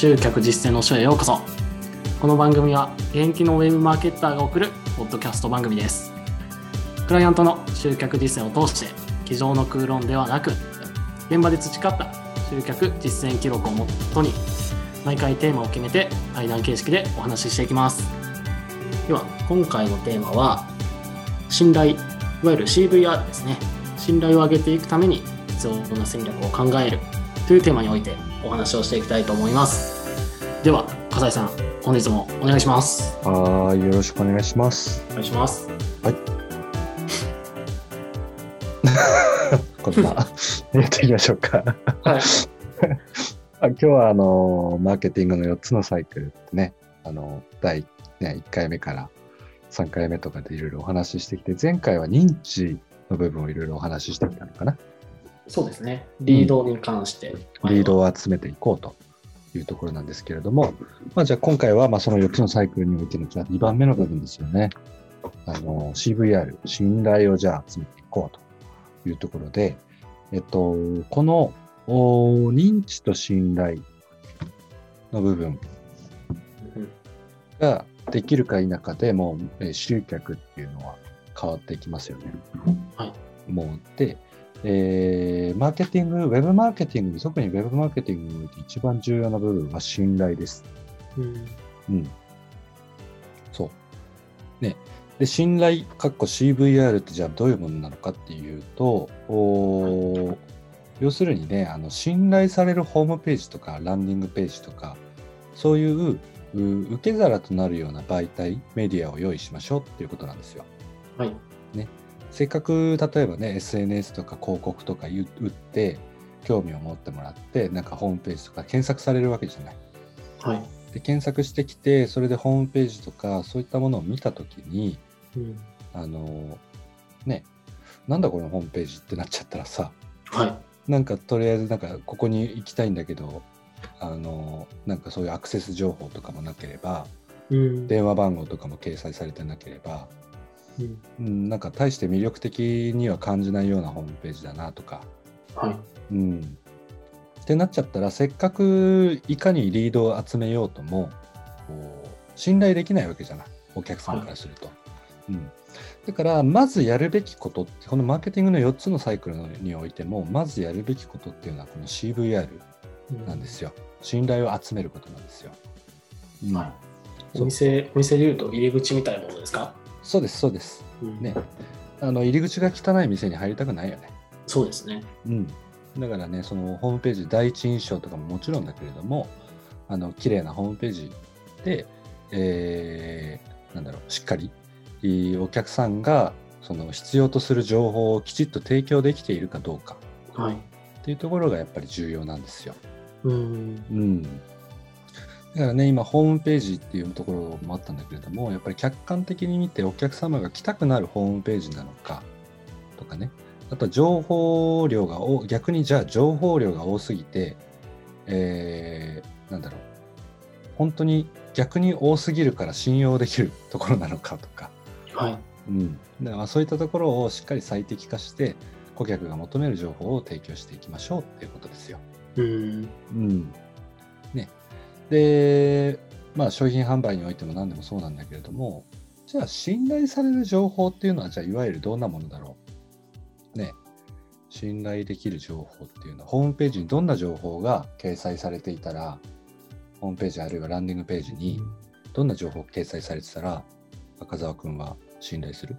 集客実践の書へようこそ。この番組は現役のウェブマーケッターが送るポッドキャスト番組です。クライアントの集客実践を通して机上の空論ではなく現場で培った集客実践記録をもとに毎回テーマを決めて対談形式でお話ししていきます。では今回のテーマは信頼いわゆる CVR ですね。信頼を上げていくために必要な戦略を考えるというテーマにおいてお話をしていきたいと思いますでは笠井さん本日もお願いしますはい、よろしくお願いします。お願いします こんな、やっていきましょうか。はい あ今日は、あの、マーケティングの4つのサイクルってね、あの、第、ね、1回目から3回目とかでいろいろお話ししてきて、前回は認知の部分をいろいろお話ししてきたのかな。そうですね。リードに関して、リードを集めていこうというところなんですけれども、まあ、じゃあ今回はまあその4つのサイクルにおいてのじゃあ2番目の部分ですよね。あの CVR、信頼をじゃあ集めていこうというところで、えっと、このお認知と信頼の部分うん。ができるか否かでもうえー集客っていうのは変わっていきますよね。はい。もうで、えーマーケティング、ウェブマーケティング、特にウェブマーケティングにおいて一番重要な部分は信頼です。うんうん。そう。ね。で、信頼、かっこ CVR ってじゃあどういうものなのかっていうと、おー要するにね、あの信頼されるホームページとかランディングページとか、そういうう受け皿となるような媒体、メディアを用意しましょうっていうことなんですよ。はいせっかく例えばね SNS とか広告とか打って興味を持ってもらってなんかホームページとか検索されるわけじゃない。はい、で検索してきてそれでホームページとかそういったものを見た時にうん。あのねなんだこのホームページってなっちゃったらさはい。なんかとりあえずなんかここに行きたいんだけどあのなんかそういうアクセス情報とかもなければうん。電話番号とかも掲載されてなければうん。うん、なんか大して魅力的には感じないようなホームページだなとか、はい。うん。ってなっちゃったらせっかくいかにリードを集めようとも信頼できないわけじゃない。お客さんからすると。うん、だからまずやるべきことってこのマーケティングの4つのサイクルにおいてもまずやるべきことっていうのはこの CVR なんですよ。信頼を集めることなんですよ。うん。はい。お店お店でいうと入り口みたいなものですか、そうですそうです。うん。ね。あの入り口が汚い店に入りたくないよね。そうですね。うん、だからね、そのホームページ、第一印象とかももちろんだけれども、あの綺麗なホームページで、えーなんだろう、しっかりお客さんがその必要とする情報をきちっと提供できているかどうか。はい。っていうところがやっぱり重要なんですよ。うん。うん、だからね、今、ホームページっていうところもあったんだけれども、やっぱり客観的に見てお客様が来たくなるホームページなのかとかね、あとは情報量が多、逆にじゃあ情報量が多すぎて、えーなんだろう、本当に逆に多すぎるから信用できるところなのかとか、はい。うん、だからそういったところをしっかり最適化して、顧客が求める情報を提供していきましょうっていうことですよ。うんうん。ね。で、まあ商品販売においても何でもそうなんだけれども、じゃあ信頼される情報っていうのは、じゃあいわゆるどんなものだろう。ね。信頼できる情報っていうのは、ホームページにどんな情報が掲載されていたら、ホームページあるいはランディングページにどんな情報が掲載されてたら、赤澤くんは信頼する？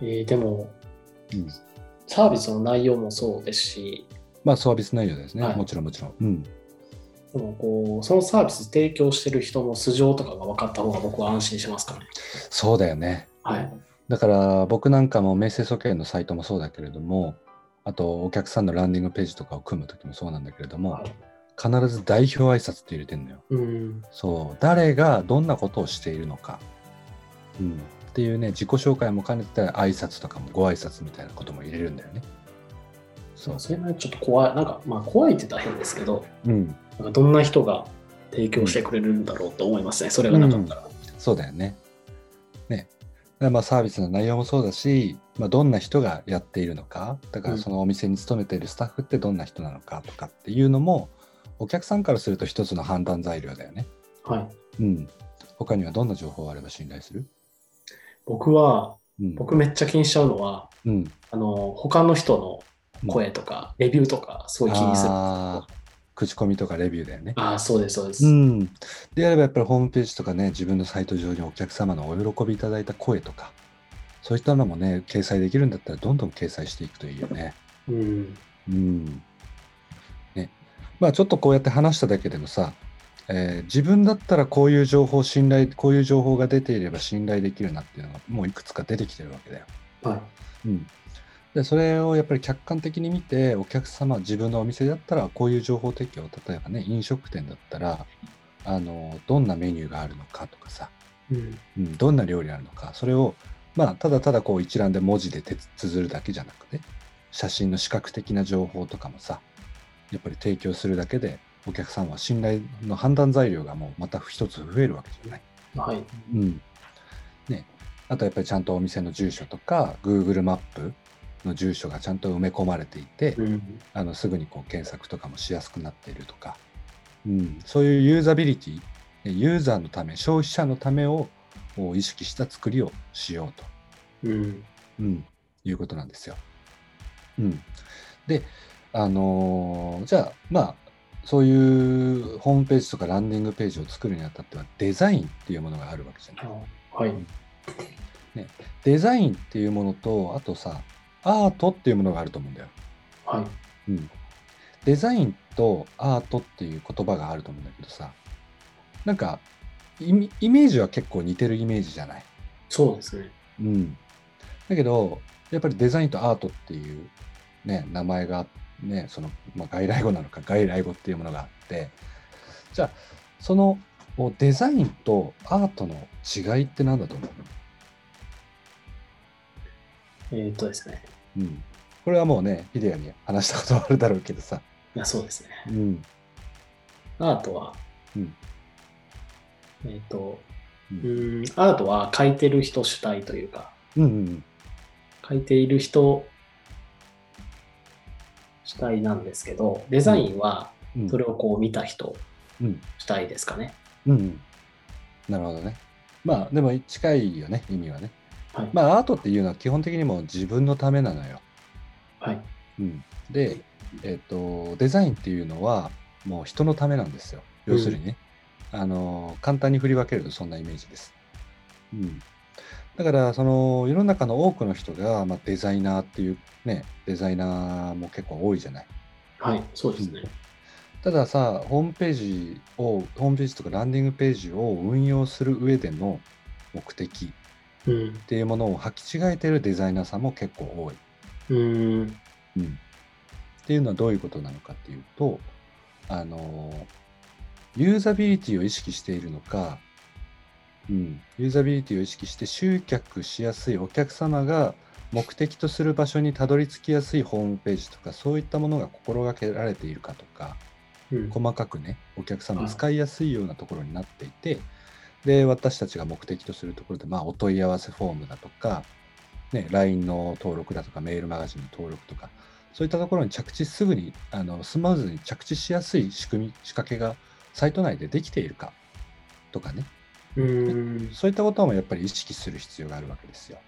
えーでもうん。サービスの内容もそうですしまあサービス内容ですね。はいもちろんもちろん。うん。でもこうそのサービス提供してる人の素性とかが分かった方が僕は安心しますかねそうだよね。はいだから僕なんかも名声素券のサイトもそうだけれども、あとお客さんのランディングページとかを組むときもそうなんだけれども、はい必ず代表挨拶って入れてんのよ。うんそう、誰がどんなことをしているのか。うん。っていうね、自己紹介も兼ねて挨拶とかもご挨拶みたいなことも入れるんだよね。そう。それはちょっと怖いなんかまあ怖いって言ったら変ですけどうん。なんかどんな人が提供してくれるんだろうと思いますね、それがなかったら、そうだよね。ね。まあサービスの内容もそうだし、まあ、どんな人がやっているのかだからそのお店に勤めているスタッフってどんな人なのかとかっていうのもお客さんからすると一つの判断材料だよね。はい。うん。他にはどんな情報があれば信頼する？僕は、うん。僕めっちゃ気にしちゃうのは、うん。あの、他の人の声とか、レビューとか、すごい気にする。口コミとかレビューだよね。ああ、そうです、そうです。うん。であればやっぱりホームページとかね、自分のサイト上にお客様のお喜びいただいた声とか、そういったのもね、掲載できるんだったらどんどん掲載していくといいよね。うん。うん。ね。まあちょっとこうやって話しただけでもさ、えー自分だったらこういう情報信頼、こういう情報が出ていれば信頼できるなっていうのがもういくつか出てきてるわけだよ。はい。うん。で、それをやっぱり客観的に見て、お客様、自分のお店だったらこういう情報提供、例えばね、飲食店だったら、あの、どんなメニューがあるのかとかさ、うん。うん、どんな料理あるのか、それを、まあ、ただただこう一覧で文字でて綴るだけじゃなくて、写真の視覚的な情報とかもさ、やっぱり提供するだけで、お客さんは信頼の判断材料がもうまた一つ増えるわけじゃない？はい。うん。ね。あとやっぱりちゃんとお店の住所とか、Google マップの住所がちゃんと埋め込まれていて、うん。あのすぐにこう検索とかもしやすくなっているとか、うん、そういうユーザビリティ、ねユーザーのため、消費者のためをを意識した作りをしようと、うん。うん、いうことなんですよ。うん、で、あのーじゃあ、まあ、そういうホームページとかランディングページを作るにあたっては、デザインっていうものがあるわけじゃない。はい。デザインっていうものと、あとさ、アートっていうものがあると思うんだよ。はい。うん。デザインとアートっていう言葉があると思うんだけどさ、なんかイメージは結構似てるイメージじゃない？そうですね。うん。だけど、やっぱりデザインとアートっていうね、名前がね、その、まあ、外来語なのか外来語っていうものがあって、じゃあ、そのデザインとアートの違いって何だと思う？えーっとですね。うん。これはもうね、ヒデヤに話したことはあるだろうけどさ。いや、そうですね。うん。アートは、うんえーっと、ううんん、アートは描いてる人主体というか、うんうん描いている人主体なんですけど、デザインはうん。それをこう見た人うん。主体ですかね。うんうん。なるほどね。まあ、でも近いよね、意味はね。はい。まあ、アートっていうのは基本的にもう自分のためなのよ。はい。うん。で、えっ、と、デザインっていうのはもう人のためなんですよ。要するにね。あの、簡単に振り分けるとそんなイメージです。うん。だから、その、世の中の多くの人が、まあ、デザイナーっていうね、デザイナーも結構多いじゃない。はい。そうですね。たださ、ホームページを、ホームページとかランディングページを運用する上での目的うんっ。ていうものを履き違えてるデザイナーさんも結構多い。うん。うん。っていうのはどういうことなのかっていうと、あの、ユーザビリティを意識しているのか、うん、ユーザビリティを意識して集客しやすいお客様が目的とする場所にたどり着きやすいホームページとかそういったものが心がけられているかとか、うん。細かくねお客様はい使いやすいようなところになっていて、で私たちが目的とするところで、まあ、お問い合わせフォームだとか、ね、LINE の登録だとかメールマガジンの登録とかそういったところに着地すぐにあのスムーズに着地しやすい仕組み仕掛けがサイト内でできているかとかねうん。そういったこともやっぱり意識する必要があるわけですよ。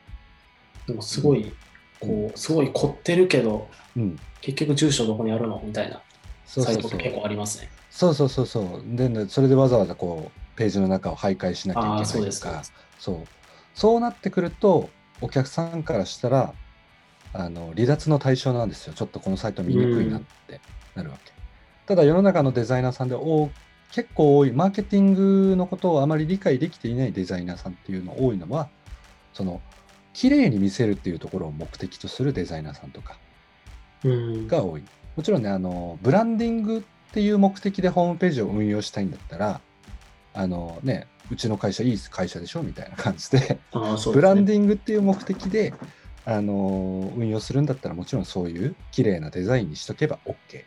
でもすごい、こう、すごい凝ってるけど、うん、結局住所どこにあるの？みたいなサイトって結構ありますね。そうそうそうそうでねそれでわざわざこうページの中を徘徊しなきゃいけないとかそう。そうなってくると、お客さんからしたら、あの、離脱の対象なんですよ。ちょっとこのサイト見にくいなってなるわけ。ただ世の中のデザイナーさんでお結構多い、マーケティングのことをあまり理解できていないデザイナーさんっていうの多いのは、その、綺麗に見せるっていうところを目的とするデザイナーさんとかうん。が多い。もちろんね、あの、ブランディングっていう目的でホームページを運用したいんだったら、あのね、うちの会社いい会社でしょみたいな感じで、ああ、そうブランィディングっていう目的で、あの運用するんだったらもちろんそういう綺麗なデザインにしとけば OK。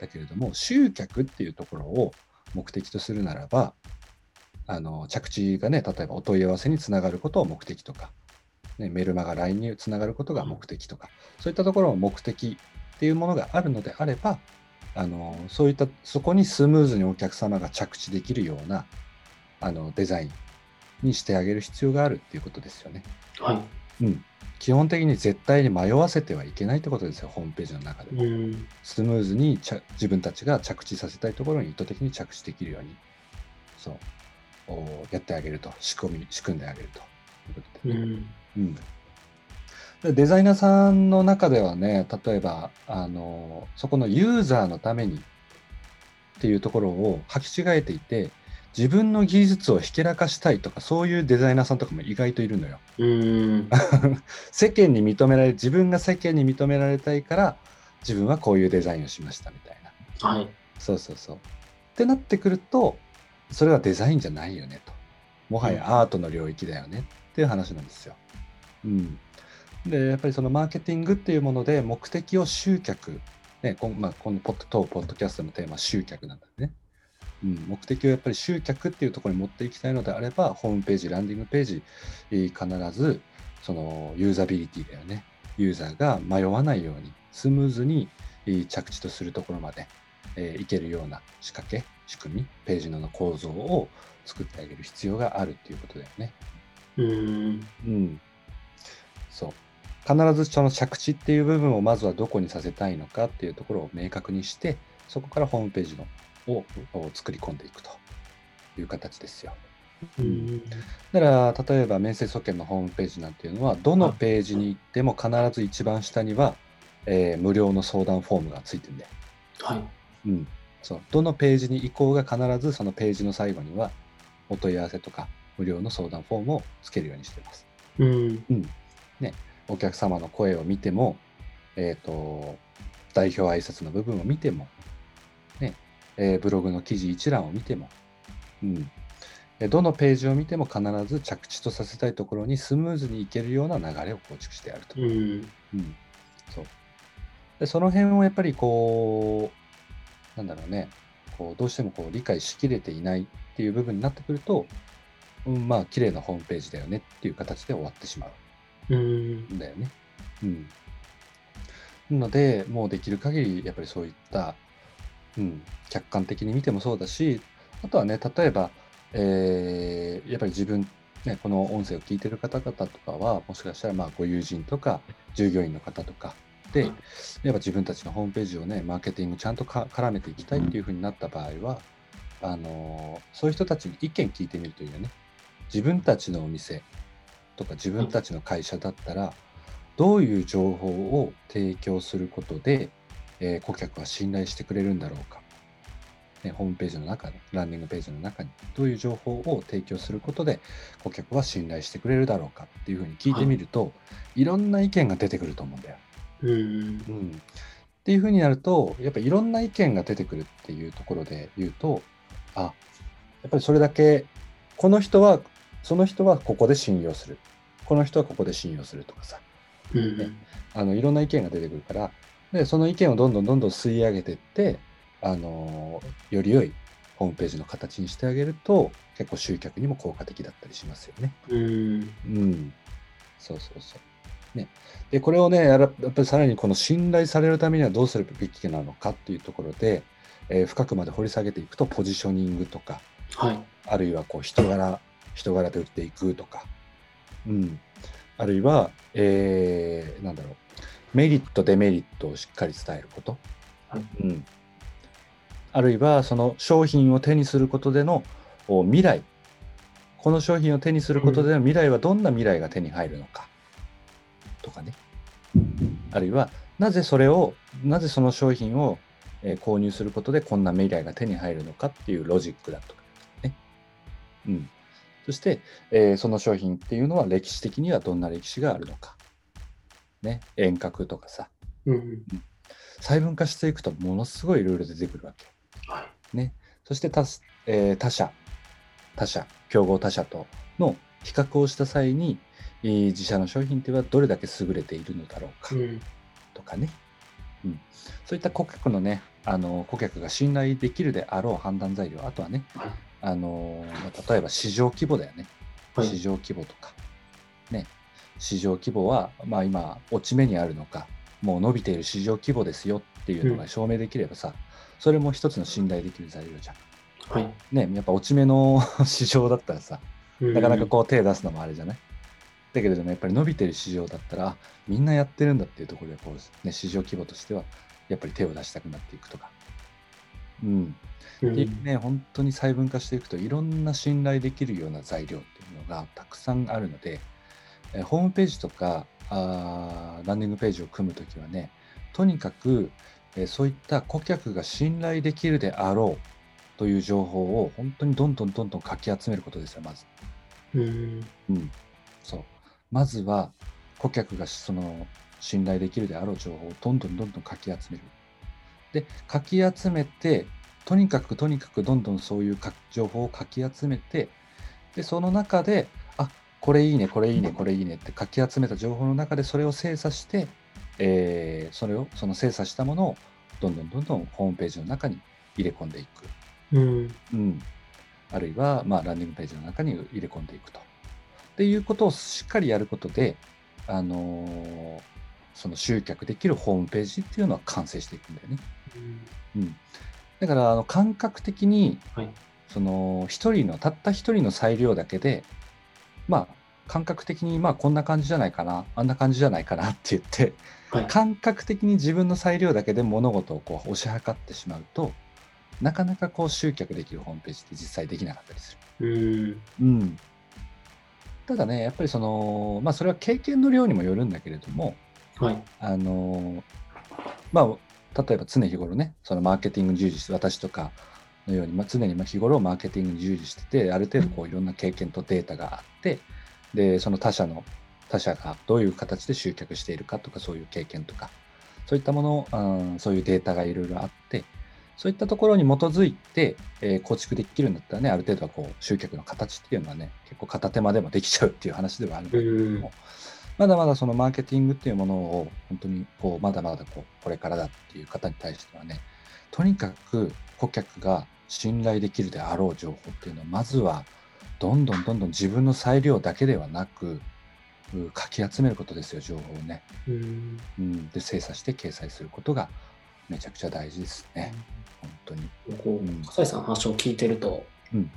だけれども、集客っていうところを目的とするならば、あの着地がね、例えばお問い合わせにつながることを目的とか、ね、メルマガ LINE につながることが目的とか、そういったところの目的っていうものがあるのであれば、あのそういったそこにスムーズにお客様が着地できるようなあのデザインにしてあげる必要があるっていうことですよね。はい。うん、基本的に絶対に迷わせてはいけないってことですよホームページの中でも。うん。スムーズに自分たちが着地させたいところに意図的に着地できるようにそうおやってあげると仕込み仕組んであげるということで、うん。うんでデザイナーさんの中ではね例えばあのそこのユーザーのためにっていうところを履き違えていて自分の技術をひけらかしたいとかそういうデザイナーさんとかも意外といるのよ。うん。世間に認められ自分が世間に認められたいから自分はこういうデザインをしましたみたいなはい。そうそうそうってなってくるとそれはデザインじゃないよねともはやアートの領域だよねっていう話なんですよ。うん、でやっぱりそのマーケティングっていうもので目的を集客、ねこんまあ、このポッド当ポッドキャストのテーマは集客なんだね。うん、目的をやっぱり集客っていうところに持っていきたいのであればホームページランディングページ、えー必ずそのユーザビリティだよねユーザーが迷わないようにスムーズにえー着地とするところまで、えーいけるような仕掛け仕組みページの構造を作ってあげる必要があるっていうことだよね。うん。うん、そう必ずその着地っていう部分をまずはどこにさせたいのかっていうところを明確にしてそこからホームページのをを作り込んでいくという形ですよ。うん。だから例えば面接総研のホームページなんていうのはどのページに行っても必ず一番下には、えー無料の相談フォームがついてるんだよ。はい。うん、そうどのページに移行が必ずそのページの最後にはお問い合わせとか無料の相談フォームをつけるようにしています。うん。うんね、お客様の声を見ても、えー、と代表挨拶の部分を見ても、ねえーブログの記事一覧を見ても、うん、えどのページを見ても必ず着地とさせたいところにスムーズにいけるような流れを構築してやると。うん。うん、そうでその辺をやっぱりこうなんだろうねこうどうしてもこう理解しきれていないっていう部分になってくると、うん、まあ綺麗なホームページだよねっていう形で終わってしまうん。うん。だよね。うん、なのでもうできる限りやっぱりそういった、うん、客観的に見てもそうだしあとはね例えば、えーやっぱり自分ね、この音声を聞いてる方々とかはもしかしたらまあご友人とか従業員の方とかで、はいやっぱ自分たちのホームページをねマーケティングちゃんとか絡めていきたいっていうふうになった場合は、あのーそういう人たちに意見聞いてみるというね。自分たちのお店とか自分たちの会社だったらどういう情報を提供することで、えー顧客は信頼してくれるんだろうか、ね、ホームページの中でランディングページの中にどういう情報を提供することで顧客は信頼してくれるだろうかっていうふうに聞いてみると、い、ろんな意見が出てくると思うんだよ。うん。うん、っていうふうになるとやっぱりいろんな意見が出てくるっていうところで言うとあやっぱりそれだけこの人はその人はここで信用するこの人はここで信用するとかさうん。あのいろんな意見が出てくるからでその意見をどんどんどんどん吸い上げていってあのより良いホームページの形にしてあげると結構集客にも効果的だったりしますよね。うん。うん、そうそうそう。ね、でこれをねやっぱりさらにこの信頼されるためにはどうするべきなのかっていうところで、えー深くまで掘り下げていくとポジショニングとかはい。あるいはこう人柄人柄で売っていくとか、うん、あるいは、えーなんだろう。メリットデメリットをしっかり伝えること、はい。うん、あるいはその商品を手にすることでのお未来。この商品を手にすることでの未来はどんな未来が手に入るのか。とかね。あるいはなぜそれをなぜその商品を、えー購入することでこんな未来が手に入るのかっていうロジックだとかね、うん、そして、えーその商品っていうのは歴史的にはどんな歴史があるのか、ね、遠隔とかさ。うん。細分化していくとものすごいルール出てくるわけ。はい。ね、そして他,、えー他社、他社、競合他社との比較をした際に、えー自社の商品っていうのはどれだけ優れているのだろうか。うん。とかね、うん、そういった顧客のね、あの顧客が信頼できるであろう判断材料、あとはね、はいあのまあ例えば市場規模だよね、はい。市場規模とか、ね、市場規模は、まあ、今、落ち目にあるのか、もう伸びている市場規模ですよっっていうのが証明できればさ、それも一つの信頼できる材料じゃん。はい。ね、やっぱ落ち目の 市場だったらさ、なかなかうこう手出すのもあれじゃない？だけれどもやっぱり伸びてる市場だったらあみんなやってるんだっていうところでこう、ね、市場規模としてはやっぱり手を出したくなっていくとか。うん、ん。っていうね本当に細分化していくといろんな信頼できるような材料っていうのがたくさんあるので、えーホームページとかあーランディングページを組むときはねとにかく、えーそういった顧客が信頼できるであろうという情報を本当にどんどんどんどんかき集めることですよまず。うん。うん、そう。まずは顧客がその信頼できるであろう情報をどんどんどんどんかき集める。で、かき集めて、とにかくとにかくどんどんそういうか情報をかき集めて、で、その中で、あこれいいね、これいいね、これいいねってかき集めた情報の中でそれを精査して、えーそれを、その精査したものをどんどんどんどんホームページの中に入れ込んでいく。うん。うん、あるいは、まあ、ランディングページの中に入れ込んでいくと。っていうことをしっかりやることで、あのーその集客できるホームページっていうのは完成していくんだよね。うん、だからあの感覚的にはい。その一人のたった一人の裁量だけでまあ感覚的にまあこんな感じじゃないかなあんな感じじゃないかなって言ってはい。感覚的に自分の裁量だけで物事をこう推し量ってしまうとなかなかこう集客できるホームページって実際できなかったりする。うん。うん、ただねやっぱりそのまあそれは経験の量にもよるんだけれどもはい。あのまあ例えば常日頃ねそのマーケティングに従事して私とかのように、まあ、常に日頃マーケティングに従事しててある程度こういろんな経験とデータがあってでその他社の他社がどういう形で集客しているかとかそういう経験とかそういったもの、うん、そういうデータがいろいろあってそういったところに基づいて、えー構築できるんだったらねある程度はこう集客の形っていうのはね結構片手間でもできちゃうっていう話ではあるんだけれども、まだまだそのマーケティングっていうものを本当にこうまだまだこうこれからだっていう方に対してはねとにかく顧客が信頼できるであろう情報っていうのはまずはどんどんどんどん自分の裁量だけではなくうかき集めることですよ情報をね、うん。うん、で精査して掲載することがめちゃくちゃ大事ですね。本当に。こうん。う、笠井さんの話を聞いてると、うん。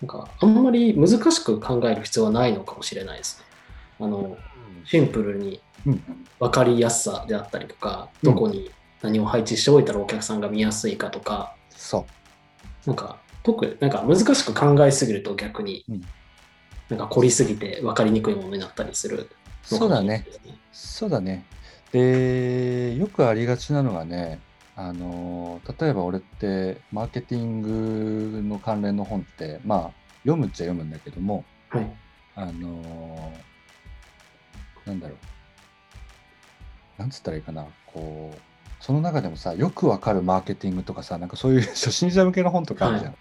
なんか、あんまり難しく考える必要はないのかもしれないですね。あの、シンプルにうん分かりやすさであったりとか、うんどこに何を配置しておいたらお客さんが見やすいかとか、そうなんか、特になんか難しく考えすぎると逆に、うんなんか凝りすぎて分かりにくいものになったりするのかもしれないですね。そうだね。で、よくありがちなのがね、あの、例えば俺って、マーケティングの関連の本って、まあ、読むっちゃ読むんだけども、はい。あの、なんだろう。なんつったらいいかな。こう、その中でもさ、よくわかるマーケティングとかさ、なんかそういう 初心者向けの本とかあるじゃん。は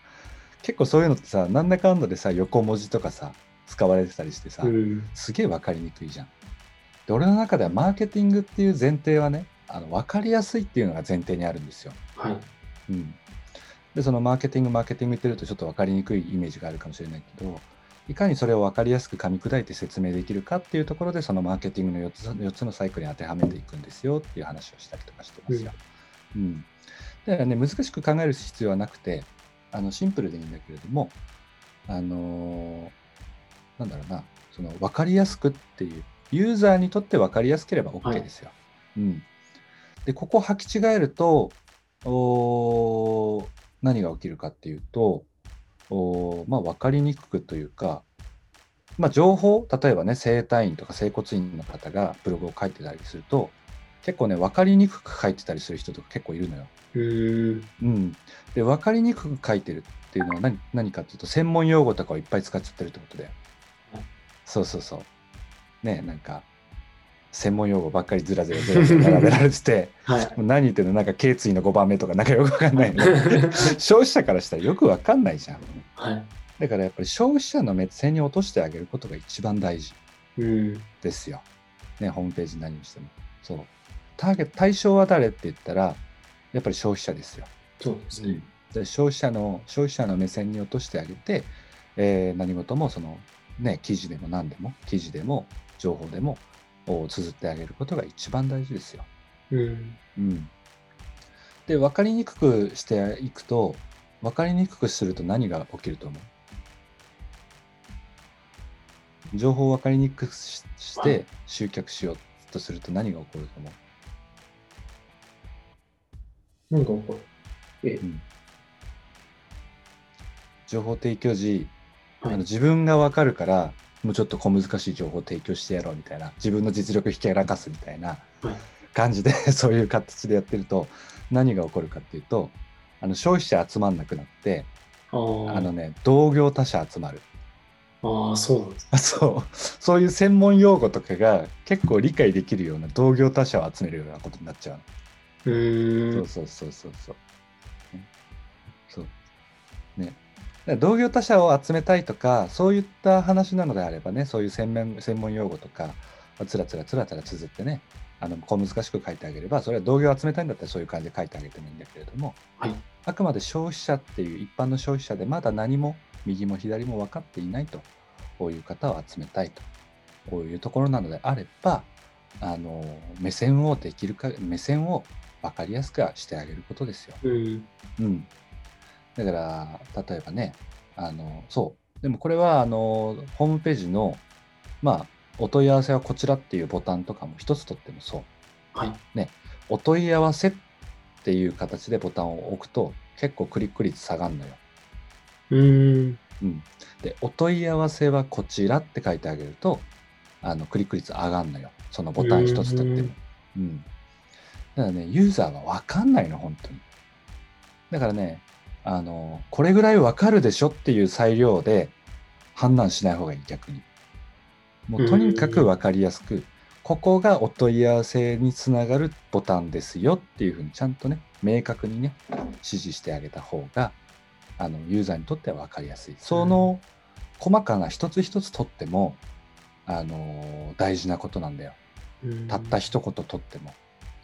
結構そういうのってさ、なんだかんだでさ、横文字とかさ、使われてたりしてさ、うん。すげえ分かりにくいじゃん。で俺の中ではマーケティングっていう前提はねあの分かりやすいっていうのが前提にあるんですよ。はい。うん、でそのマーケティングマーケティング言ってるとちょっと分かりにくいイメージがあるかもしれないけどいかにそれを分かりやすく噛み砕いて説明できるかっていうところでそのマーケティングの4つ ,4 つのサイクルに当てはめていくんですよっていう話をしたりとかしてますよ。うんだからね難しく考える必要はなくてあのシンプルでいいんだけれどもあのーなんだろうなその分かりやすくっていうユーザーにとって分かりやすければ OK ですよ。うん、でここを履き違えると何が起きるかっていうとおーまあ、分かりにくくというか、まあ、情報例えばね整体院とか整骨院の方がブログを書いてたりすると結構ね分かりにくく書いてたりする人とか結構いるのよ。うん。うん、で分かりにくく書いてるっていうのは何何かっていうと専門用語とかをいっぱい使っちゃってるってことだよはい。そうそうそう。ねなんか専門用語ばっかりずらずらずらずら並べられてて はい。何言ってんのなんか頸椎の5番目とかなんかよくわかんないの 消費者からしたらよくわかんないじゃん。はい。だからやっぱり消費者の目線に落としてあげることが一番大事うん。ですよ。ね、ホームページ何にしても。そう。ターゲット、対象は誰って言ったら、やっぱり消費者ですよ。そうですね。で消費者の消費者の目線に落としてあげて、えー何事もそのね記事でも何でも記事でも情報でもお綴ってあげることが一番大事ですよ。うん。うん。で、分かりにくくしていくと、分かりにくくすると何が起きると思う？情報を分かりにくくししはて集客しようとすると何が起こると思う？なんかこう、え、情報提供時、あはい。の自分が分かるから、もうちょっと小難しい情報を提供してやろうみたいな、自分の実力ひけらかすみたいなはい感じで、そういう形でやってると、何が起こるかっていうと、あの消費者集まんなくなって、あのね、同業他社集まる。あー、そうなんです。そう、そういう専門用語とかが結構理解できるような同業他社を集めるようなことになっちゃうの。うーん。そうそうそうそうそう。ねそう。ね。同業他社を集めたいとか、そういった話なのであればね、そういう専門専門用語とか、つらつらつらつら綴ってね、あの小難しく書いてあげれば、それは同業を集めたいんだったらそういう感じで書いてあげてもいいんだけれども、はい。あくまで消費者っていう一般の消費者でまだ何も右も左も分かっていないと、こういう方を集めたいと、こういうところなのであれば、あの目線をできるか、目線を分かりやすくしてあげることですよ。うん。うん。だから、例えばね、あの、そう。でもこれは、あの、ホームページの、まあ、お問い合わせはこちらっていうボタンとかも一つとってもそう。はい。お問い合わせっていう形でボタンを置くと、結構クリック率下がるのよ。うーん。うん。で、お問い合わせはこちらって書いてあげると、あの、クリック率上がるのよ。そのボタン一つとっても。うん。だからね、ユーザーはわかんないの、本当に。だからね、あの、これぐらいわかるでしょっていう裁量で判断しない方がいい、逆に。もうとにかくわかりやすく、ここがお問い合わせにつながるボタンですよっていうふうにちゃんとね、明確にね、指示してあげた方が、あの、ユーザーにとってはわかりやすい。その細かな一つ一つとっても、あの、大事なことなんだよ。うんたった一言とっても、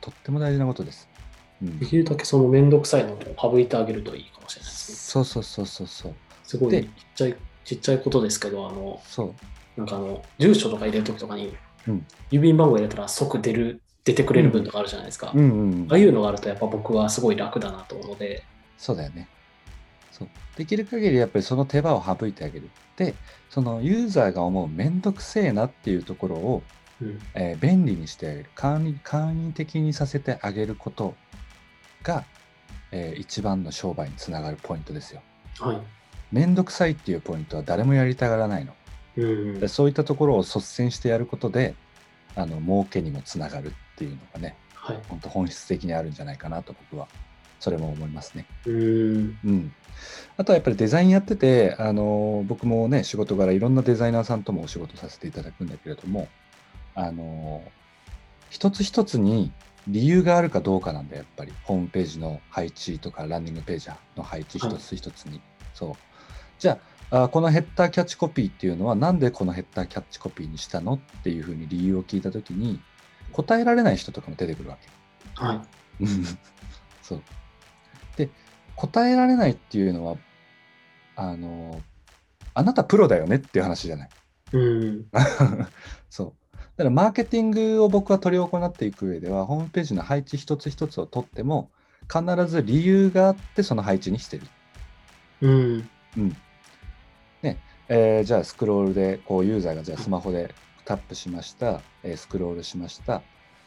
とっても大事なことです。うんで、きるだけそのめんどくさいのを省いてあげるといいかもしれないですね。そうそうそうそうそう。すごいでちっちゃい、ちっちゃいことですけど、あの、そう。なんかあの、住所とか入れるときとかに、うん郵便番号入れたら即出る、出てくれる分とかあるじゃないですか。うんうんうんああいうのがあるとやっぱ僕はすごい楽だなと思うので、そうだよね。そう。できる限りやっぱりその手間を省いてあげる。で、そのユーザーが思うめんどくせえなっていうところを、うん。えー便利にしてあげる。簡易簡易的にさせてあげることが、えー一番の商売につながるポイントですよ。はい。めんどくさいっていうポイントは誰もやりたがらないの。うんで。そういったところを率先してやることで、あの、儲けにもつながるっていうのがね、はい。本当本質的にあるんじゃないかなと僕は、それも思いますね。うん。うん。あとはやっぱりデザインやってて、あの、僕もね、仕事柄いろんなデザイナーさんともお仕事させていただくんだけれども、あの、一つ一つに理由があるかどうかなんだよ、やっぱり。ホームページの配置とか、ランディングページの配置一つ一つに。そう。じゃあ、あこのヘッダーキャッチコピーっていうのは、なんでこのヘッダーキャッチコピーにしたのっていうふうに理由を聞いたときに、答えられない人とかも出てくるわけ。はい。う んそう。で、答えられないっていうのは、あの、あなたプロだよねっていう話じゃない。うん。そう。だからマーケティングを僕は取り行っていく上では、ホームページの配置一つ一つを取っても、必ず理由があってその配置にしてる。うん。うん。ね、えーじゃあスクロールで、こうユーザーがじゃあスマホでタップしました、えースクロールしました、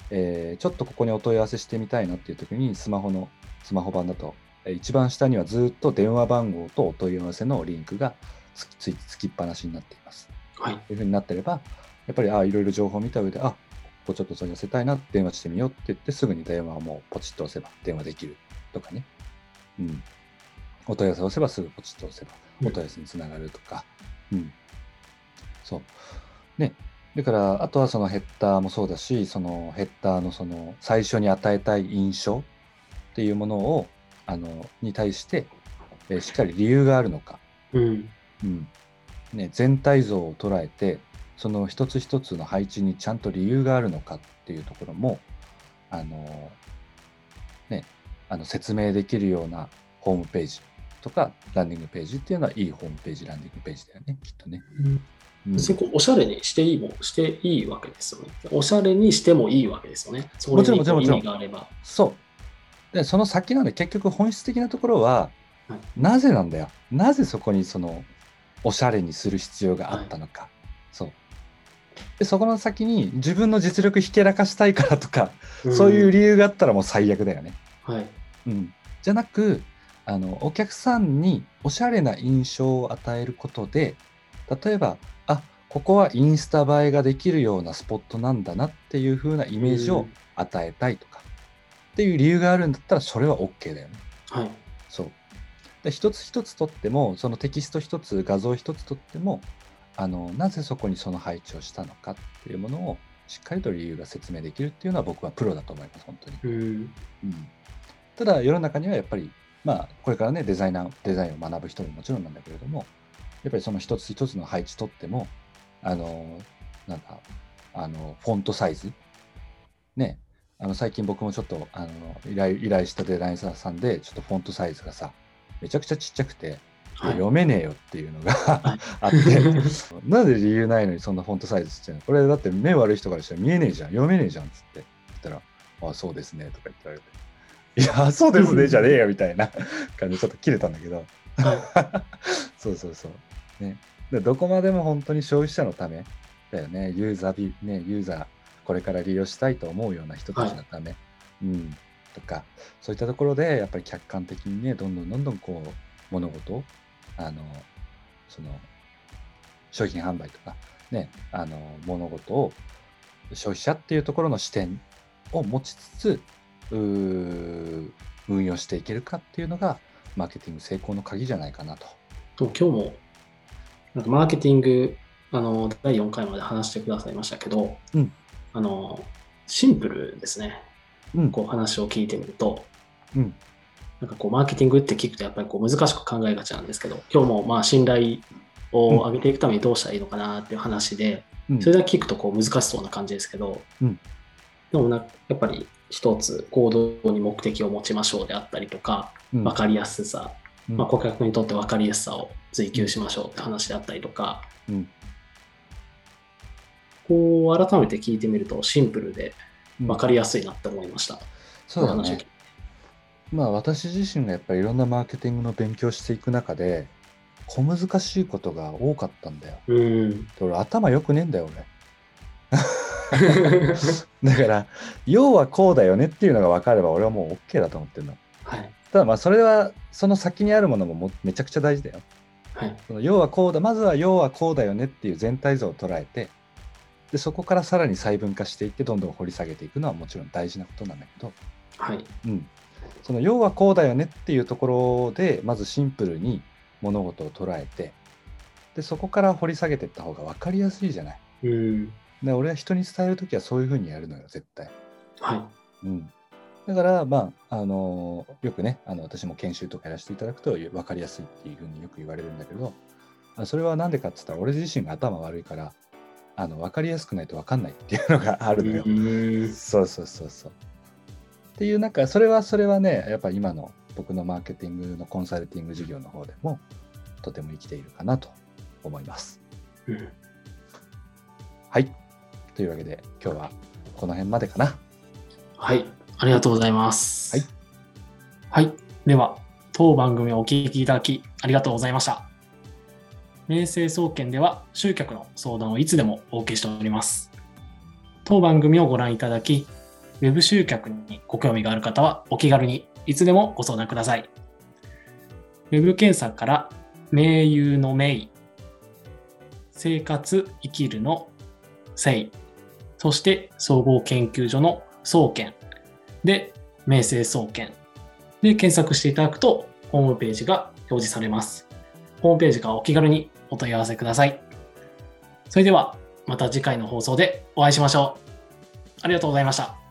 えーちょっとここにお問い合わせしてみたいなっていう時に、スマホの、スマホ版だと、えー一番下にはずっと電話番号とお問い合わせのリンクがつきっぱなしになっています。はい。というふうになってれば、やっぱり、あいろいろ情報を見た上で、あここちょっと問い合わせたいな、電話してみようって言って、すぐに電話をもうポチッと押せば電話できるとかね。うん。お問い合わせを押せばすぐポチッと押せば、うんお問い合わせにつながるとか。うん。そう。ね。だから、あとはそのヘッダーもそうだし、そのヘッダーのその最初に与えたい印象っていうものを、あの、に対して、えーしっかり理由があるのか。うん。うんね、全体像を捉えてその一つ一つの配置にちゃんと理由があるのかっていうところもあの、ね、あの説明できるようなホームページとかランディングページっていうのはいいホームページランディングページだよねきっとね。うん別にこうおしゃれにしていいもしていいわけですよね。おしゃれにしてもいいわけですよね。そもちろんもちろんこに意味があれば。そうでその先なんで結局本質的なところは、はいなぜなんだよなぜそこにそのおしゃれにする必要があったのか、そうでそこの先に自分の実力ひけらかしたいからとか、そういう理由があったらもう最悪だよね、はい。うん、じゃなくあのお客さんにおしゃれな印象を与えることで例えばあここはインスタ映えができるようなスポットなんだなっていう風なイメージを与えたいとか、っていう理由があるんだったらそれは OK だよね。はい。そう。で一つ一つとってもそのテキスト一つ画像一つとってもあのなぜそこにその配置をしたのかっていうものをしっかりと理由が説明できるっていうのは僕はプロだと思います本当に。うん。うん、ただ世の中にはやっぱりまあこれからねデザイナーデザインを学ぶ人ももちろんなんだけれどもやっぱりその一つ一つの配置とってもあのなんかあのフォントサイズねあの最近僕もちょっとあの依頼依頼したデザイナーさんでちょっとフォントサイズがさめちゃくちゃちっちゃくてはい。読めねえよっていうのがはい。あって。なんで理由ないのにそんなフォントサイズちっちゃいの？これだって目悪い人からしたら見えねえじゃん。読めねえじゃんっつって。言ったら「あそうですね」とか言って言われて「いやそうですねじゃねえよ」みたいな感じでちょっと切れたんだけど。は そうそうそう。ね。でどこまでも本当に消費者のためだよね。ユーザービ、ね、ユーザー、これから利用したいと思うような人たちのため。うん。とか、そういったところで、やっぱり客観的にね、どんどんどんどんこう、物事を、あの、その、商品販売とか、ね、あの、物事を、消費者っていうところの視点を持ちつつ、運用していけるかっていうのが、マーケティング成功の鍵じゃないかなと。と今日も、なんかマーケティング、あの、第4回まで話してくださいましたけど、うんあの、シンプルですね。うんこう話を聞いてみると、うんなんかこう、マーケティングって聞くとやっぱりこう難しく考えがちなんですけど、今日もまあ信頼を上げていくためにどうしたらいいのかなっていう話で、うん。それだけ聞くとこう難しそうな感じですけど、うん。でもなやっぱり一つ行動に目的を持ちましょうであったりとか、うん。分かりやすさ、うん。まあ、顧客にとって分かりやすさを追求しましょうって話であったりとか、うん。こう改めて聞いてみるとシンプルでうん。分かりやすいなって思いました。そうだね。まあ私自身がやっぱりいろんなマーケティングの勉強していく中で小難しいことが多かったんだよ。うん。で俺頭良くねえんだよ俺。だから要はこうだよねっていうのが分かれば俺はもう OK だと思ってるの。はい。ただまあそれはその先にあるものももめちゃくちゃ大事だよ。はい。その要はこうだまずは要はこうだよねっていう全体像を捉えてでそこからさらに細分化していってどんどん掘り下げていくのはもちろん大事なことなんだけど、はい。うん、その要はこうだよねっていうところでまずシンプルに物事を捉えてでそこから掘り下げていった方が分かりやすいじゃない。うん。で俺は人に伝える時はそういうふうにやるのよ絶対。はい。うん、だからまああのよくねあの私も研修とかやらせていただくと分かりやすいっていうふうによく言われるんだけどあそれは何でかって言ったら俺自身が頭悪いからあの分かりやすくないと分かんないっていうのがあるのよ。うんそうそうそうそう。っていうなんかそれはそれはねやっぱ今の僕のマーケティングのコンサルティング事業の方でもとても生きているかなと思います。うんはい。というわけで今日はこの辺までかな。はい。ありがとうございます。はい。はい。では、当番組をお聞きいただきありがとうございました。明星総研では集客の相談をいつでもお受けしております。当番組をご覧いただき、ウェブ集客にご興味がある方はお気軽にいつでもご相談ください。ウェブ検索から、名優の名、生活生きるの生、そして総合研究所の総研で、明星総研で検索していただくと、ホームページが表示されます。ホームページからお気軽にお問い合わせください。それでは、また次回の放送でお会いしましょう。ありがとうございました。